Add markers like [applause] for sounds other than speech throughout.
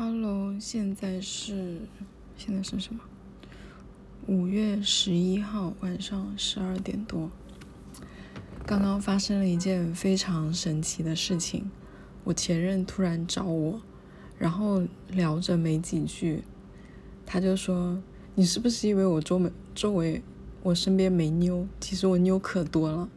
Hello，现在是现在是什么？五月十一号晚上十二点多。刚刚发生了一件非常神奇的事情，我前任突然找我，然后聊着没几句，他就说：“你是不是以为我周围周围我身边没妞？其实我妞可多了。”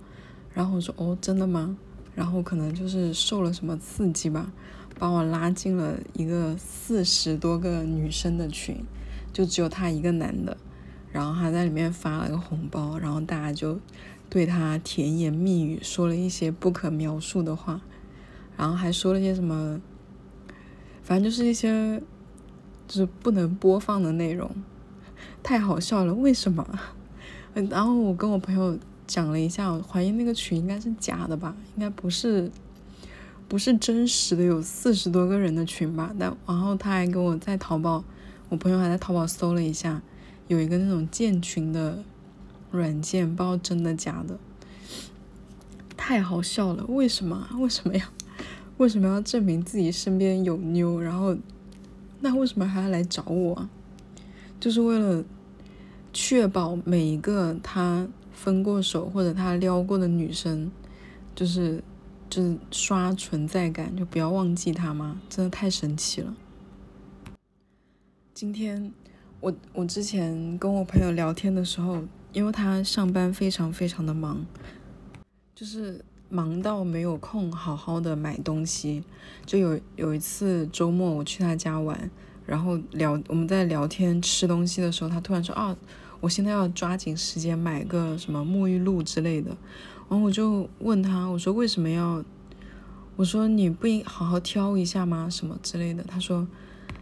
然后我说：“哦，真的吗？”然后可能就是受了什么刺激吧。把我拉进了一个四十多个女生的群，就只有他一个男的，然后他在里面发了个红包，然后大家就对他甜言蜜语，说了一些不可描述的话，然后还说了些什么，反正就是一些就是不能播放的内容，太好笑了，为什么？[laughs] 然后我跟我朋友讲了一下，我怀疑那个群应该是假的吧，应该不是。不是真实的，有四十多个人的群吧？但然后他还给我在淘宝，我朋友还在淘宝搜了一下，有一个那种建群的软件，不知道真的假的，太好笑了！为什么？为什么要为什么要证明自己身边有妞？然后那为什么还要来找我？就是为了确保每一个他分过手或者他撩过的女生，就是。就是刷存在感，就不要忘记他吗？真的太神奇了。今天我我之前跟我朋友聊天的时候，因为他上班非常非常的忙，就是忙到没有空好好的买东西。就有有一次周末我去他家玩，然后聊我们在聊天吃东西的时候，他突然说啊，我现在要抓紧时间买个什么沐浴露之类的。然后我就问他，我说为什么要？我说你不应好好挑一下吗？什么之类的？他说，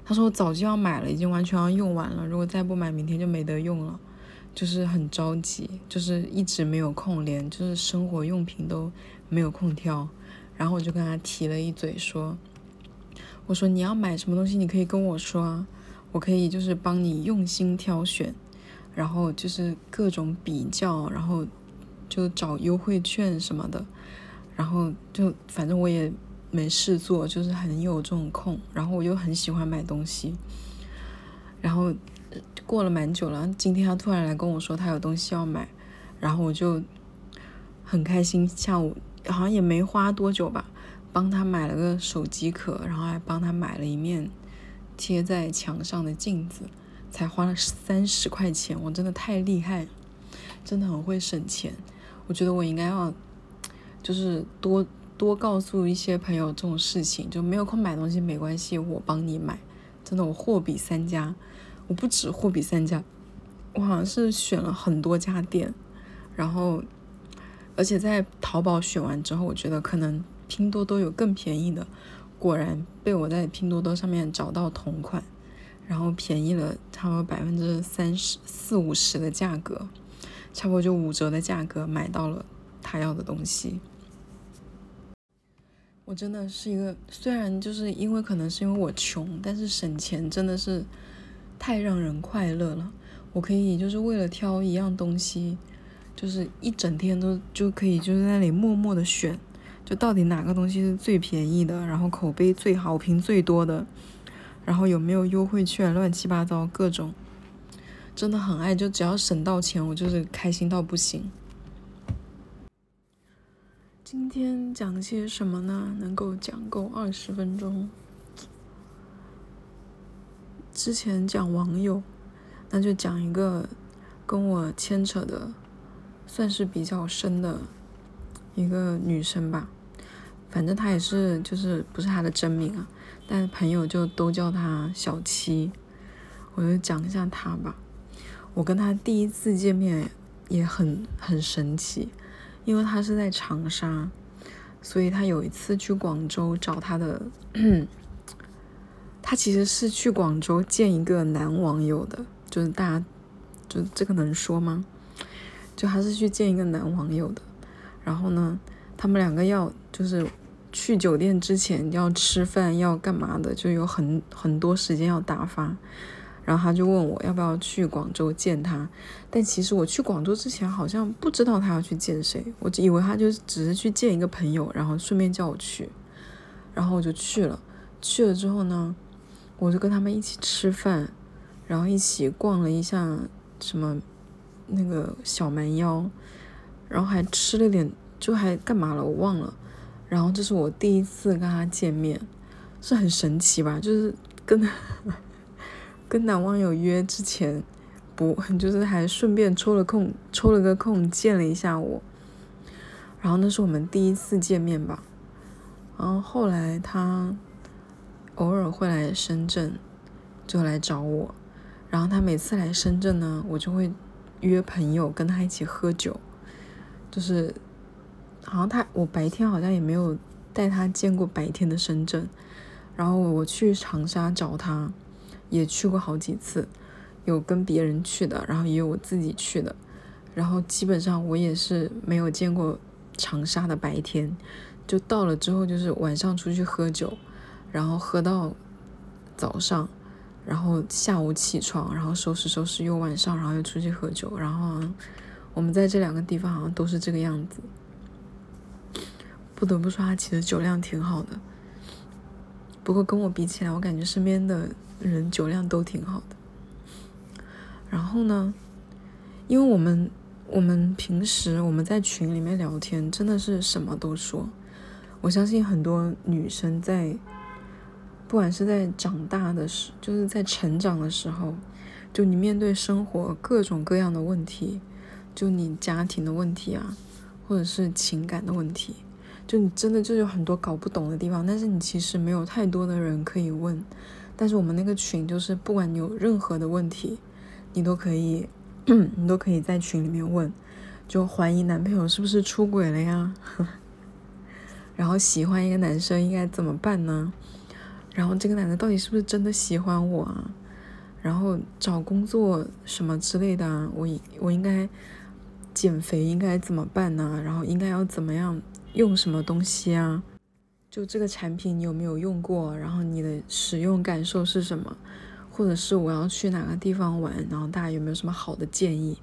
他说我早就要买了，已经完全要用完了。如果再不买，明天就没得用了，就是很着急，就是一直没有空，连就是生活用品都没有空挑。然后我就跟他提了一嘴，说，我说你要买什么东西，你可以跟我说啊，我可以就是帮你用心挑选，然后就是各种比较，然后。就找优惠券什么的，然后就反正我也没事做，就是很有这种空，然后我又很喜欢买东西，然后过了蛮久了，今天他突然来跟我说他有东西要买，然后我就很开心，下午好像也没花多久吧，帮他买了个手机壳，然后还帮他买了一面贴在墙上的镜子，才花了三十块钱，我真的太厉害，真的很会省钱。我觉得我应该要，就是多多告诉一些朋友这种事情，就没有空买东西没关系，我帮你买。真的，我货比三家，我不止货比三家，我好像是选了很多家店，然后，而且在淘宝选完之后，我觉得可能拼多多有更便宜的，果然被我在拼多多上面找到同款，然后便宜了差不多百分之三十四五十的价格。差不多就五折的价格买到了他要的东西，我真的是一个虽然就是因为可能是因为我穷，但是省钱真的是太让人快乐了。我可以就是为了挑一样东西，就是一整天都就可以就在那里默默的选，就到底哪个东西是最便宜的，然后口碑最好评最多的，然后有没有优惠券，乱七八糟各种。真的很爱，就只要省到钱，我就是开心到不行。今天讲些什么呢？能够讲够二十分钟。之前讲网友，那就讲一个跟我牵扯的算是比较深的一个女生吧。反正她也是，就是不是她的真名啊，但朋友就都叫她小七。我就讲一下她吧。我跟他第一次见面也很很神奇，因为他是在长沙，所以他有一次去广州找他的，[clears throat] 他其实是去广州见一个男网友的，就是大家就这个能说吗？就他是去见一个男网友的，然后呢，他们两个要就是去酒店之前要吃饭要干嘛的，就有很很多时间要打发。然后他就问我要不要去广州见他，但其实我去广州之前好像不知道他要去见谁，我以为他就只是去见一个朋友，然后顺便叫我去，然后我就去了。去了之后呢，我就跟他们一起吃饭，然后一起逛了一下什么那个小蛮腰，然后还吃了点，就还干嘛了我忘了。然后这是我第一次跟他见面，是很神奇吧？就是跟跟男网友约之前，不就是还顺便抽了空抽了个空见了一下我。然后那是我们第一次见面吧。然后后来他偶尔会来深圳，就来找我。然后他每次来深圳呢，我就会约朋友跟他一起喝酒。就是好像他我白天好像也没有带他见过白天的深圳。然后我去长沙找他，也去过好几次，有跟别人去的，然后也有我自己去的。然后基本上我也是没有见过长沙的白天。就到了之后，就是晚上出去喝酒，然后喝到早上，然后下午起床，然后收拾收拾又晚上，然后又出去喝酒，然后我们在这两个地方好像都是这个样子。不得不说，他其实酒量挺好的，不过跟我比起来，我感觉身边的人酒量都挺好的。然后呢，因为我们我们平时我们在群里面聊天，真的是什么都说。我相信很多女生在，不管是在长大的时，就是在成长的时候，就你面对生活各种各样的问题，就你家庭的问题啊，或者是情感的问题，就你真的就有很多搞不懂的地方，但是你其实没有太多的人可以问。但是我们那个群就是，不管你有任何的问题，你都可以，[clears throat] 你都可以在群里面问，就怀疑男朋友是不是出轨了呀？[laughs] 然后喜欢一个男生应该怎么办呢？然后这个男的到底是不是真的喜欢我啊？然后找工作什么之类的，我我应该减肥应该怎么办呢？然后应该要怎么样用什么东西啊？就这个产品你有没有用过？然后你的使用感受是什么？或者是我要去哪个地方玩？然后大家有没有什么好的建议？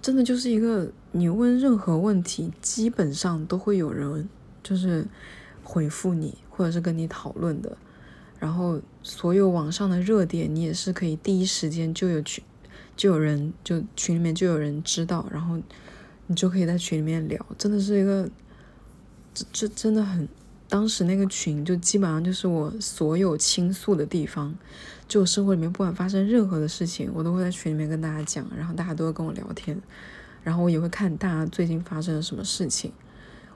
真的就是一个你问任何问题，基本上都会有人。就是回复你，或者是跟你讨论的，然后所有网上的热点，你也是可以第一时间就有群，就有人就群里面就有人知道，然后你就可以在群里面聊，真的是一个，这真的很，当时那个群就基本上就是我所有倾诉的地方，就我生活里面不管发生任何的事情，我都会在群里面跟大家讲，然后大家都会跟我聊天，然后我也会看大家最近发生了什么事情。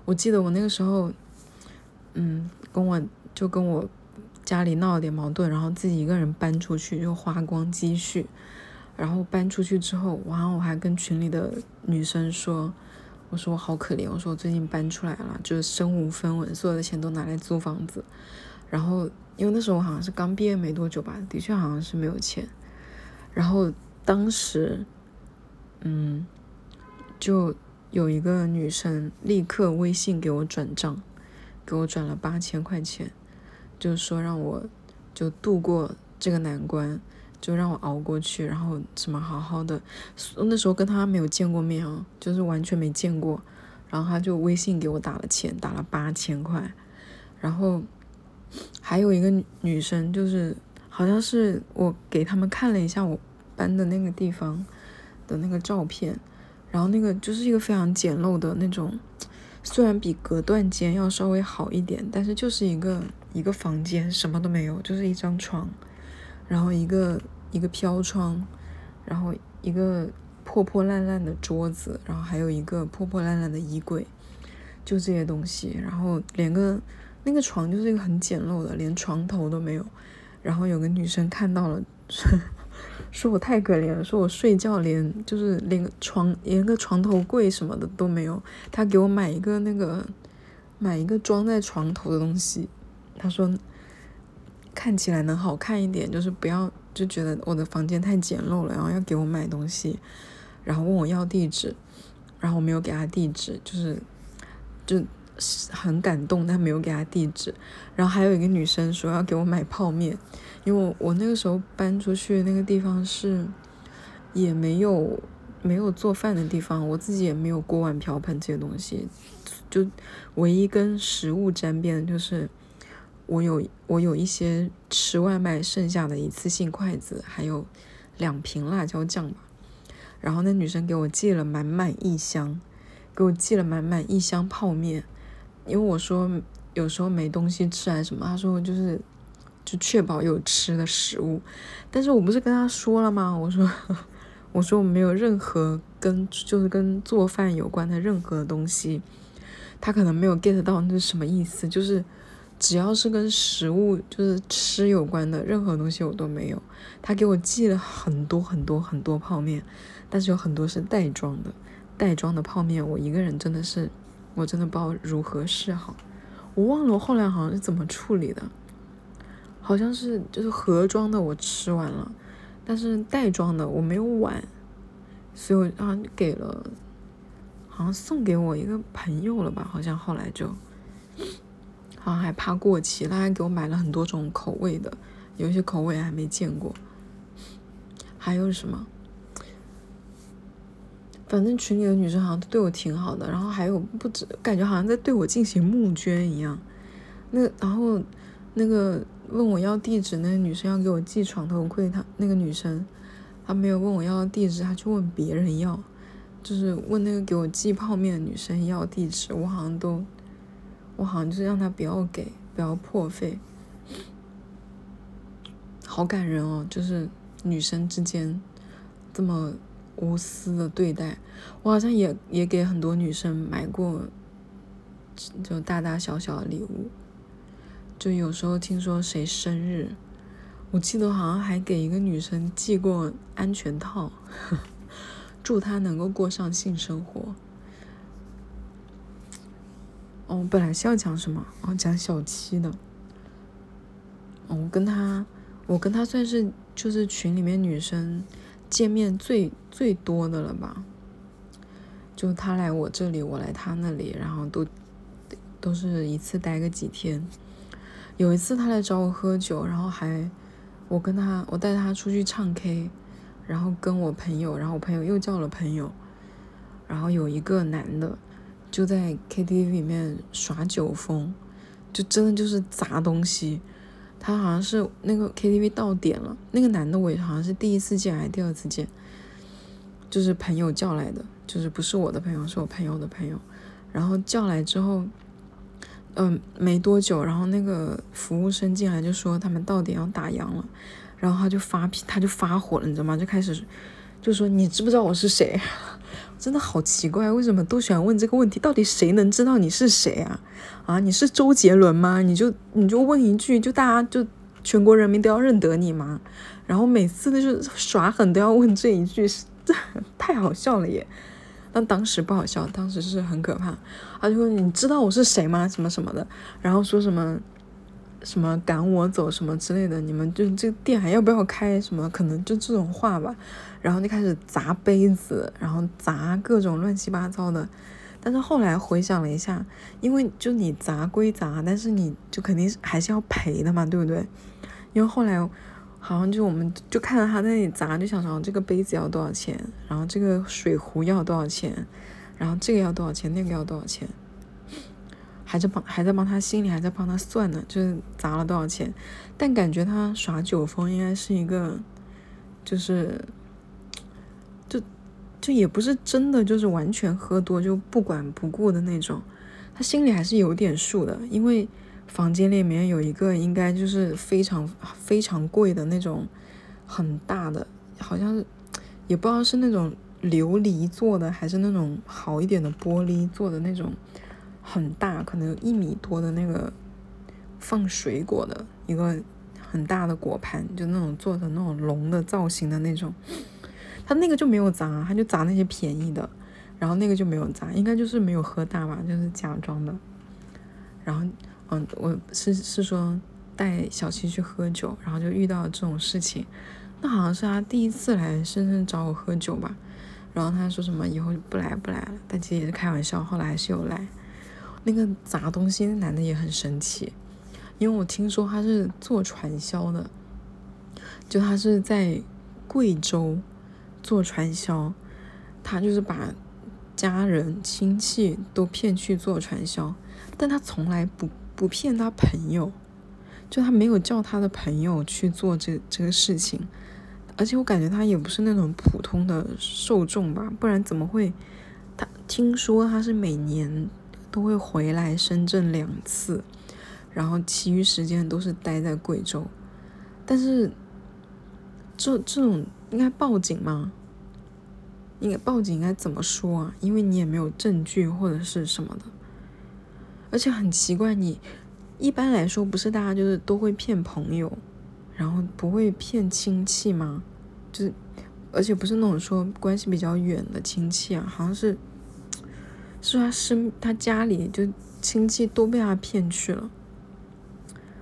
我记得我那个时候，嗯，跟我就跟我家里闹了点矛盾，然后自己一个人搬出去，就花光积蓄，然后搬出去之后，然后我还跟群里的女生说，我说我好可怜，我说我最近搬出来了，就是身无分文，所有的钱都拿来租房子，然后因为那时候我好像是刚毕业没多久吧，的确好像是没有钱，然后当时，嗯，就。有一个女生立刻微信给我转账，给我转了八千块钱，就说让我就度过这个难关，就让我熬过去，然后什么好好的。那时候跟他没有见过面啊，就是完全没见过，然后他就微信给我打了钱，打了八千块。然后还有一个女生，就是好像是我给他们看了一下我搬的那个地方的那个照片。然后那个就是一个非常简陋的那种，虽然比隔断间要稍微好一点，但是就是一个一个房间，什么都没有，就是一张床，然后一个一个飘窗，然后一个破破烂烂的桌子，然后还有一个破破烂烂的衣柜，就这些东西，然后连个那个床就是一个很简陋的，连床头都没有，然后有个女生看到了。[laughs] 说我太可怜了，说我睡觉连就是连床连个床头柜什么的都没有。她给我买一个那个买一个装在床头的东西，她说看起来能好看一点，就是不要就觉得我的房间太简陋了，然后要给我买东西，然后问我要地址，然后我没有给他地址，就是就很感动，但没有给他地址。然后还有一个女生说要给我买泡面。因为我我那个时候搬出去那个地方是，也没有没有做饭的地方，我自己也没有锅碗瓢盆这些东西，就唯一跟食物沾边的就是我有我有一些吃外卖剩下的一次性筷子，还有两瓶辣椒酱吧。然后那女生给我寄了满满一箱，给我寄了满满一箱泡面，因为我说有时候没东西吃还是什么，她说就是就确保有吃的食物。但是我不是跟她说了吗？我说 [laughs] 我说我没有任何跟就是跟做饭有关的任何东西。他可能没有 get 到那是什么意思，就是只要是跟食物就是吃有关的任何东西我都没有。他给我寄了很多很多很多泡面，但是有很多是袋装的，袋装的泡面我一个人真的是我真的不知道如何是好。我忘了我后来好像是怎么处理的，好像是就是盒装的我吃完了，但是袋装的我没有碗，所以我啊给了。好像送给我一个朋友了吧？好像后来就，好像还怕过期，他还给我买了很多种口味的，有些口味还没见过。还有什么？反正群里的女生好像都对我挺好的，然后还有不止，感觉好像在对我进行募捐一样。那然后那个问我要地址那个女生要给我寄床头柜，她那个女生她没有问我要地址，她去问别人要。就是问那个给我寄泡面的女生要地址，我好像都，我好像就是让他不要给，不要破费。好感人哦，就是女生之间这么无私的对待。我好像也也给很多女生买过，就大大小小的礼物。就有时候听说谁生日，我记得好像还给一个女生寄过安全套。[laughs] 祝她能够过上性生活。哦，本来是要讲什么？哦，讲小七的。哦，我跟他，我跟他算是就是群里面女生见面最最多的了吧？就他来我这里，我来他那里，然后都都是一次待个几天。有一次他来找我喝酒，然后还我跟他，我带他出去唱 K。然后跟我朋友，然后我朋友又叫了朋友，然后有一个男的就在 KTV 里面耍酒疯，就真的就是砸东西。他好像是那个 KTV 到点了，那个男的我好像是第一次见还是第二次见，就是朋友叫来的，就是不是我的朋友，是我朋友的朋友。然后叫来之后，嗯，没多久，然后那个服务生进来就说他们到点要打烊了。然后他就发脾，他就发火了，你知道吗？就开始就说你知不知道我是谁？真的好奇怪，为什么都喜欢问这个问题？到底谁能知道你是谁啊？啊，你是周杰伦吗？你就你就问一句，就大家就全国人民都要认得你吗？然后每次的就耍狠都要问这一句，这 [laughs] 太好笑了耶！但当时不好笑，当时是很可怕。他就说你知道我是谁吗？什么什么的，然后说什么。什么赶我走什么之类的，你们就这个店还要不要开？什么可能就这种话吧，然后就开始砸杯子，然后砸各种乱七八糟的。但是后来回想了一下，因为就你砸归砸，但是你就肯定是还是要赔的嘛，对不对？因为后来好像就我们就看到他在那里砸，就想说这个杯子要多少钱，然后这个水壶要多少钱，然后这个要多少钱，那个要多少钱。还在帮还在帮他心里还在帮他算呢，就是砸了多少钱，但感觉他耍酒疯应该是一个，就是，就就也不是真的就是完全喝多就不管不顾的那种，他心里还是有点数的，因为房间里面有一个应该就是非常非常贵的那种很大的，好像是也不知道是那种琉璃做的还是那种好一点的玻璃做的那种。很大，可能有一米多的那个放水果的一个很大的果盘，就那种做的那种龙的造型的那种。他那个就没有砸，他就砸那些便宜的，然后那个就没有砸，应该就是没有喝大吧，就是假装的。然后，嗯，我是是说带小七去喝酒，然后就遇到这种事情。那好像是他第一次来深圳找我喝酒吧。然后他说什么以后不来不来了，但其实也是开玩笑，后来还是有来。那个砸东西那男的也很神奇，因为我听说他是做传销的，就他是在贵州做传销，他就是把家人亲戚都骗去做传销，但他从来不不骗他朋友，就他没有叫他的朋友去做这这个事情，而且我感觉他也不是那种普通的受众吧，不然怎么会？他听说他是每年都会回来深圳两次，然后其余时间都是待在贵州，但是这这种应该报警吗？应该报警应该怎么说啊？因为你也没有证据或者是什么的，而且很奇怪，你一般来说不是大家就是都会骗朋友，然后不会骗亲戚吗？就是，而且不是那种说关系比较远的亲戚啊，好像是是他身他家里就亲戚都被他骗去了，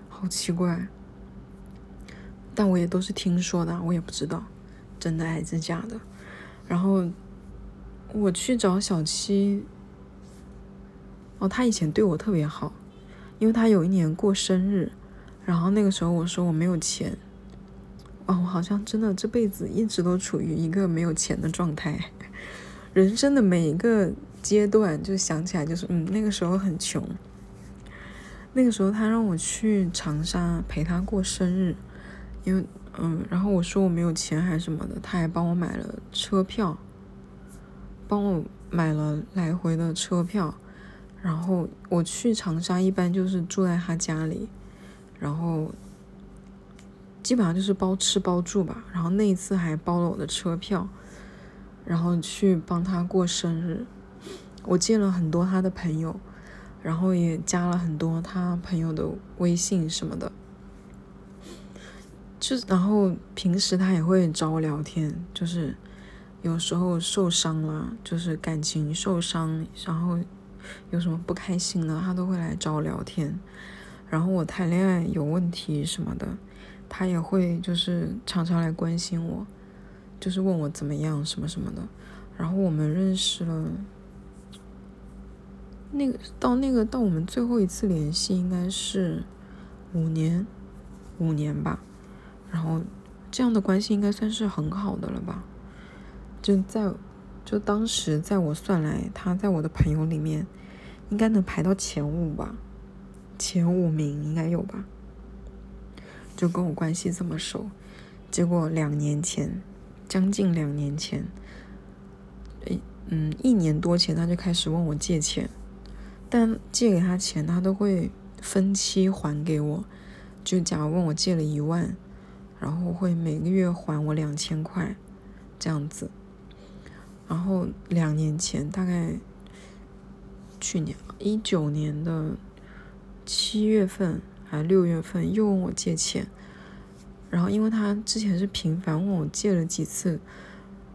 好奇怪。但我也都是听说的，我也不知道真的还是假的。然后我去找小七，哦，他以前对我特别好，因为他有一年过生日，然后那个时候我说我没有钱，哦，我好像真的这辈子一直都处于一个没有钱的状态，[laughs] 人生的每一个阶段就想起来就是嗯，那个时候很穷，那个时候他让我去长沙陪他过生日，因为。嗯，然后我说我没有钱还是什么的，他还帮我买了车票，帮我买了来回的车票，然后我去长沙一般就是住在他家里，然后基本上就是包吃包住吧，然后那一次还包了我的车票，然后去帮他过生日，我见了很多他的朋友，然后也加了很多他朋友的微信什么的。就然后平时他也会找我聊天，就是有时候受伤了，就是感情受伤，然后有什么不开心的，他都会来找我聊天。然后我谈恋爱有问题什么的，他也会就是常常来关心我，就是问我怎么样什么什么的。然后我们认识了，那个到那个到我们最后一次联系应该是五年，五年吧。然后，这样的关系应该算是很好的了吧？就在，就当时在我算来，他在我的朋友里面，应该能排到前五吧，前五名应该有吧？就跟我关系这么熟，结果两年前，将近两年前，诶，嗯，一年多前他就开始问我借钱，但借给他钱，他都会分期还给我。就假如问我借了一万。然后会每个月还我两千块，这样子。然后两年前，大概去年一九年的七月份还六月份，又问我借钱。然后因为他之前是频繁问我借了几次，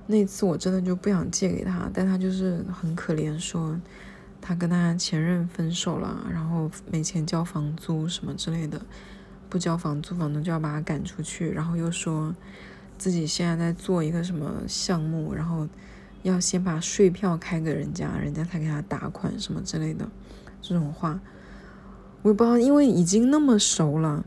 那次我真的就不想借给他，但他就是很可怜，说他跟他前任分手了，然后没钱交房租什么之类的。不交房租，房东就要把他赶出去，然后又说自己现在在做一个什么项目，然后要先把税票开给人家，人家才给他打款什么之类的，这种话我也不知道，因为已经那么熟了，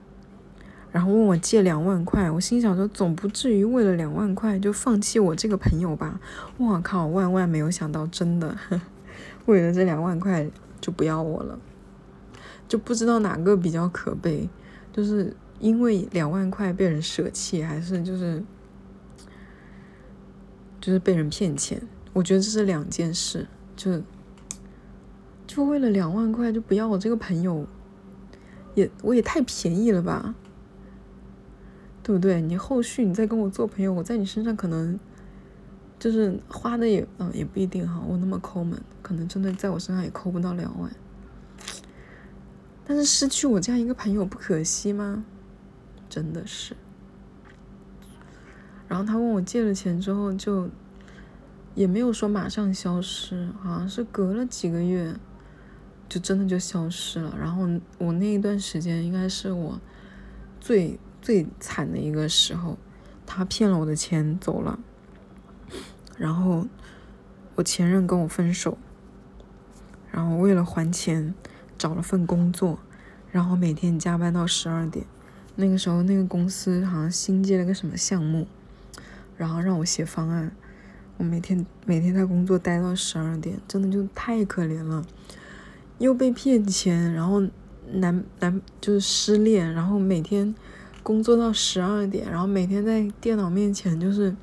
然后问我借两万块，我心想说总不至于为了两万块就放弃我这个朋友吧？我靠，万万没有想到，真的为了这两万块就不要我了，就不知道哪个比较可悲。就是因为两万块被人舍弃，还是就是就是被人骗钱？我觉得这是两件事。就就为了两万块就不要我这个朋友，也我也太便宜了吧？对不对？你后续你再跟我做朋友，我在你身上可能就是花的也嗯也不一定哈。我那么抠门，可能真的在我身上也抠不到两万。但是失去我这样一个朋友不可惜吗？真的是。然后他问我借了钱之后，就也没有说马上消失，好像是隔了几个月，就真的就消失了。然后我那一段时间应该是我最最惨的一个时候，他骗了我的钱走了，然后我前任跟我分手，然后为了还钱。找了份工作，然后每天加班到十二点。那个时候，那个公司好像新接了个什么项目，然后让我写方案。我每天每天在工作待到十二点，真的就太可怜了。又被骗钱，然后男男就是失恋，然后每天工作到十二点，然后每天在电脑面前就是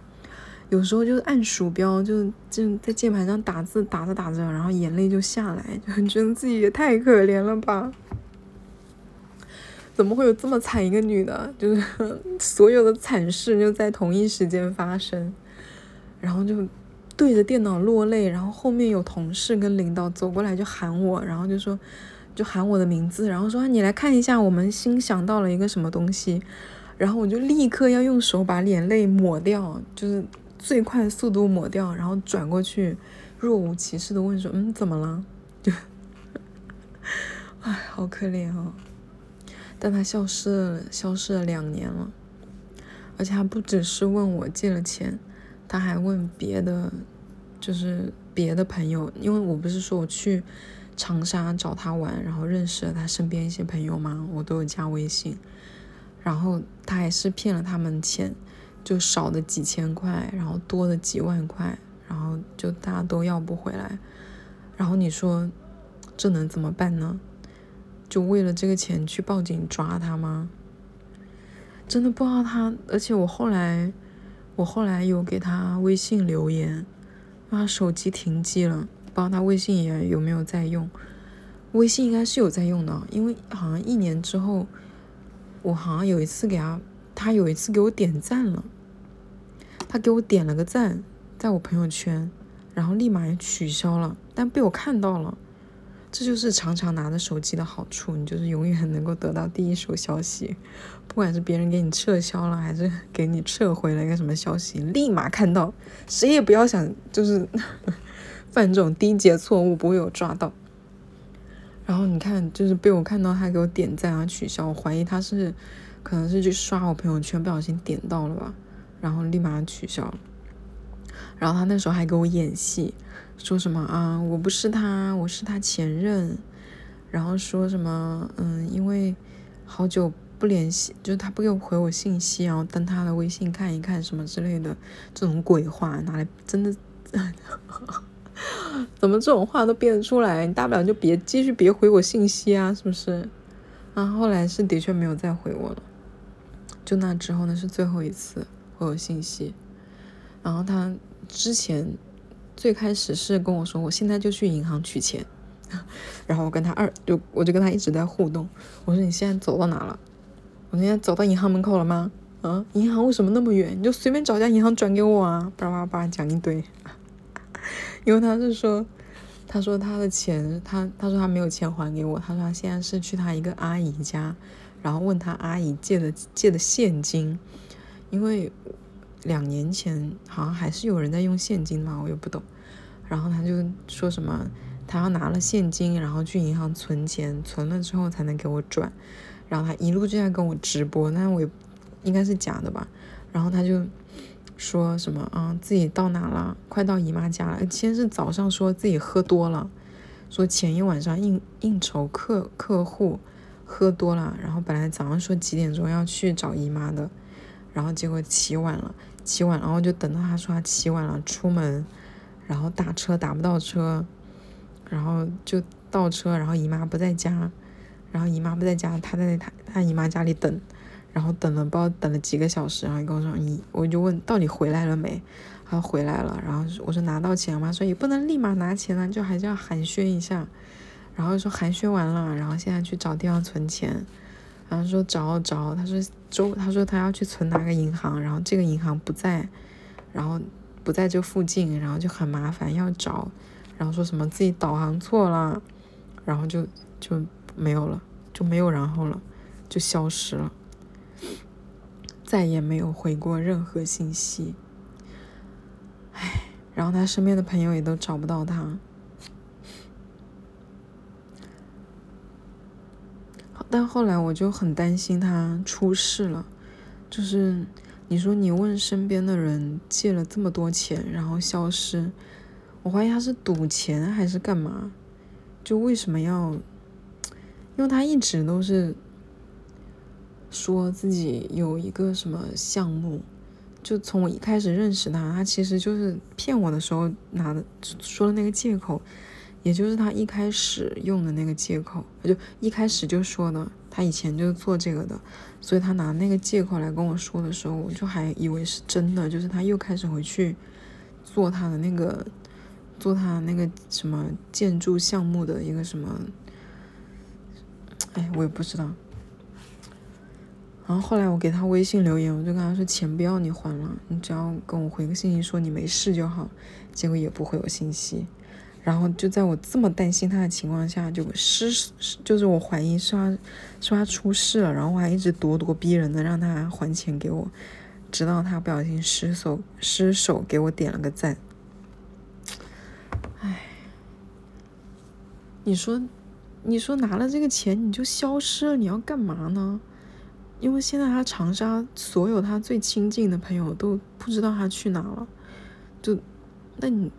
有时候就是按鼠标，就就在键盘上打字，打着打着，然后眼泪就下来，就 [laughs] 觉得自己也太可怜了吧。怎么会有这么惨一个女的？就是所有的惨事就在同一时间发生，然后就对着电脑落泪，然后后面有同事跟领导走过来就喊我，然后就说就喊我的名字，然后说你来看一下，我们新想到了一个什么东西，然后我就立刻要用手把眼泪抹掉，就是最快速度抹掉，然后转过去若无其事的问说嗯怎么了？就 [laughs] 唉，好可怜哦。但他消失了，消失了两年了，而且还不只是问我借了钱，他还问别的，就是别的朋友，因为我不是说我去长沙找他玩，然后认识了他身边一些朋友嘛，我都有加微信，然后他还是骗了他们钱，就少的几千块，然后多的几万块，然后就大家都要不回来，然后你说这能怎么办呢？就为了这个钱去报警抓他吗？真的不知道他，而且我后来，我后来有给他微信留言，他手机停机了，不知道他微信也有没有在用。微信应该是有在用的，因为好像一年之后，我好像有一次给他，他有一次给我点赞了，他给我点了个赞，在我朋友圈，然后立马也取消了，但被我看到了。这就是常常拿着手机的好处，你就是永远能够得到第一手消息，不管是别人给你撤销了，还是给你撤回了一个什么消息，立马看到，谁也不要想就是 [laughs] 犯这种低级错误，不会有抓到。然后你看，就是被我看到他给我点赞啊取消，我怀疑他是可能是去刷我朋友圈不小心点到了吧，然后立马取消。然后他那时候还给我演戏。说什么啊？我不是他，我是他前任。然后说什么？嗯，因为好久不联系，就是他不给我回我信息，然后登他的微信看一看什么之类的，这种鬼话拿来真的，[laughs] 怎么这种话都编得出来？你大不了就别继续别回我信息啊，是不是？啊后后来是的确没有再回我了，就那之后呢是最后一次回我信息。然后他之前。最开始是跟我说，我现在就去银行取钱，[laughs] 然后我跟他二就我就跟他一直在互动。我说你现在走到哪了？我现在走到银行门口了吗？啊，银行为什么那么远？你就随便找家银行转给我啊！叭叭叭讲一堆。[laughs] 因为他是说，他说他的钱，他他说他没有钱还给我，他说他现在是去他一个阿姨家，然后问他阿姨借的借的现金，因为。两年前好像还是有人在用现金嘛，我也不懂。然后他就说什么，他要拿了现金，然后去银行存钱，存了之后才能给我转。然后他一路就在跟我直播，那我也应该是假的吧。然后他就说什么啊，自己到哪了？快到姨妈家了。先是早上说自己喝多了，说前一晚上应应酬客客户喝多了，然后本来早上说几点钟要去找姨妈的，然后结果起晚了。起晚，然后就等到他说他起晚了出门，然后打车打不到车，然后就倒车，然后姨妈不在家，然后姨妈不在家，他在他他姨妈家里等，然后等了不知道等了几个小时，然后跟我说你，我就问到底回来了没，他说回来了，然后我说拿到钱了吗？说也不能立马拿钱啊，就还是要寒暄一下，然后说寒暄完了，然后现在去找地方存钱。然后说找找，他说周，他说他要去存哪个银行，然后这个银行不在，然后不在这附近，然后就很麻烦要找，然后说什么自己导航错了，然后就就没有了，就没有然后了，就消失了，再也没有回过任何信息，唉，然后他身边的朋友也都找不到他。但后来我就很担心他出事了，就是你说你问身边的人借了这么多钱，然后消失，我怀疑他是赌钱还是干嘛？就为什么要？因为他一直都是说自己有一个什么项目，就从我一开始认识他，他其实就是骗我的时候拿的说的那个借口，也就是他一开始用的那个借口，就一开始就说的，他以前就是做这个的，所以他拿那个借口来跟我说的时候，我就还以为是真的，就是他又开始回去做他的那个，做他那个什么建筑项目的一个什么，哎，我也不知道。然后后来我给他微信留言，我就跟他说钱不要你还了，你只要跟我回个信息说你没事就好。结果也不回我信息，然后就在我这么担心他的情况下，就失就是我怀疑是他是他出事了，然后我还一直咄咄逼人的让他还钱给我，直到他不小心失手失手给我点了个赞。唉，你说你说拿了这个钱你就消失了，你要干嘛呢？因为现在他长沙所有他最亲近的朋友都不知道他去哪了，就，那你，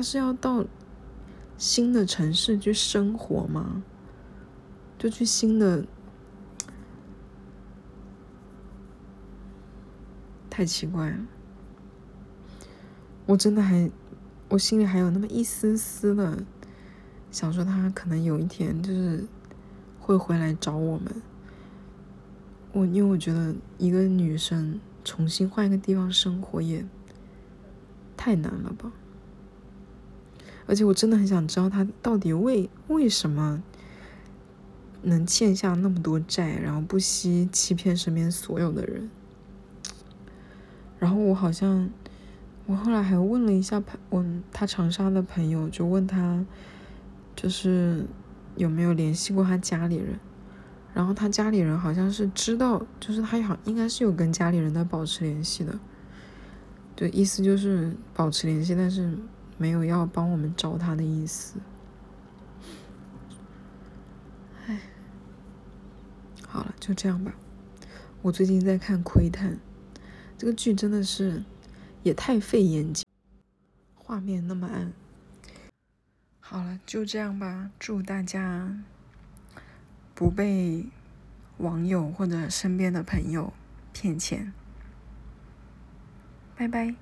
他是要到新的城市去生活吗？就去新的，太奇怪了。我真的还，我心里还有那么一丝丝的，想说他可能有一天就是会回来找我们。我因为我觉得一个女生重新换一个地方生活也太难了吧，而且我真的很想知道他到底为为什么能欠下那么多债，然后不惜欺骗身边所有的人。然后我好像我后来还问了一下朋问他长沙的朋友，就问他就是有没有联系过他家里人。然后他家里人好像是知道，就是他好应该是有跟家里人在保持联系的，对，意思就是保持联系，但是没有要帮我们找他的意思。唉，好了，就这样吧。我最近在看《窥探》，这个剧真的是也太费眼睛，画面那么暗。好了，就这样吧。祝大家。不被网友或者身边的朋友骗钱。拜拜。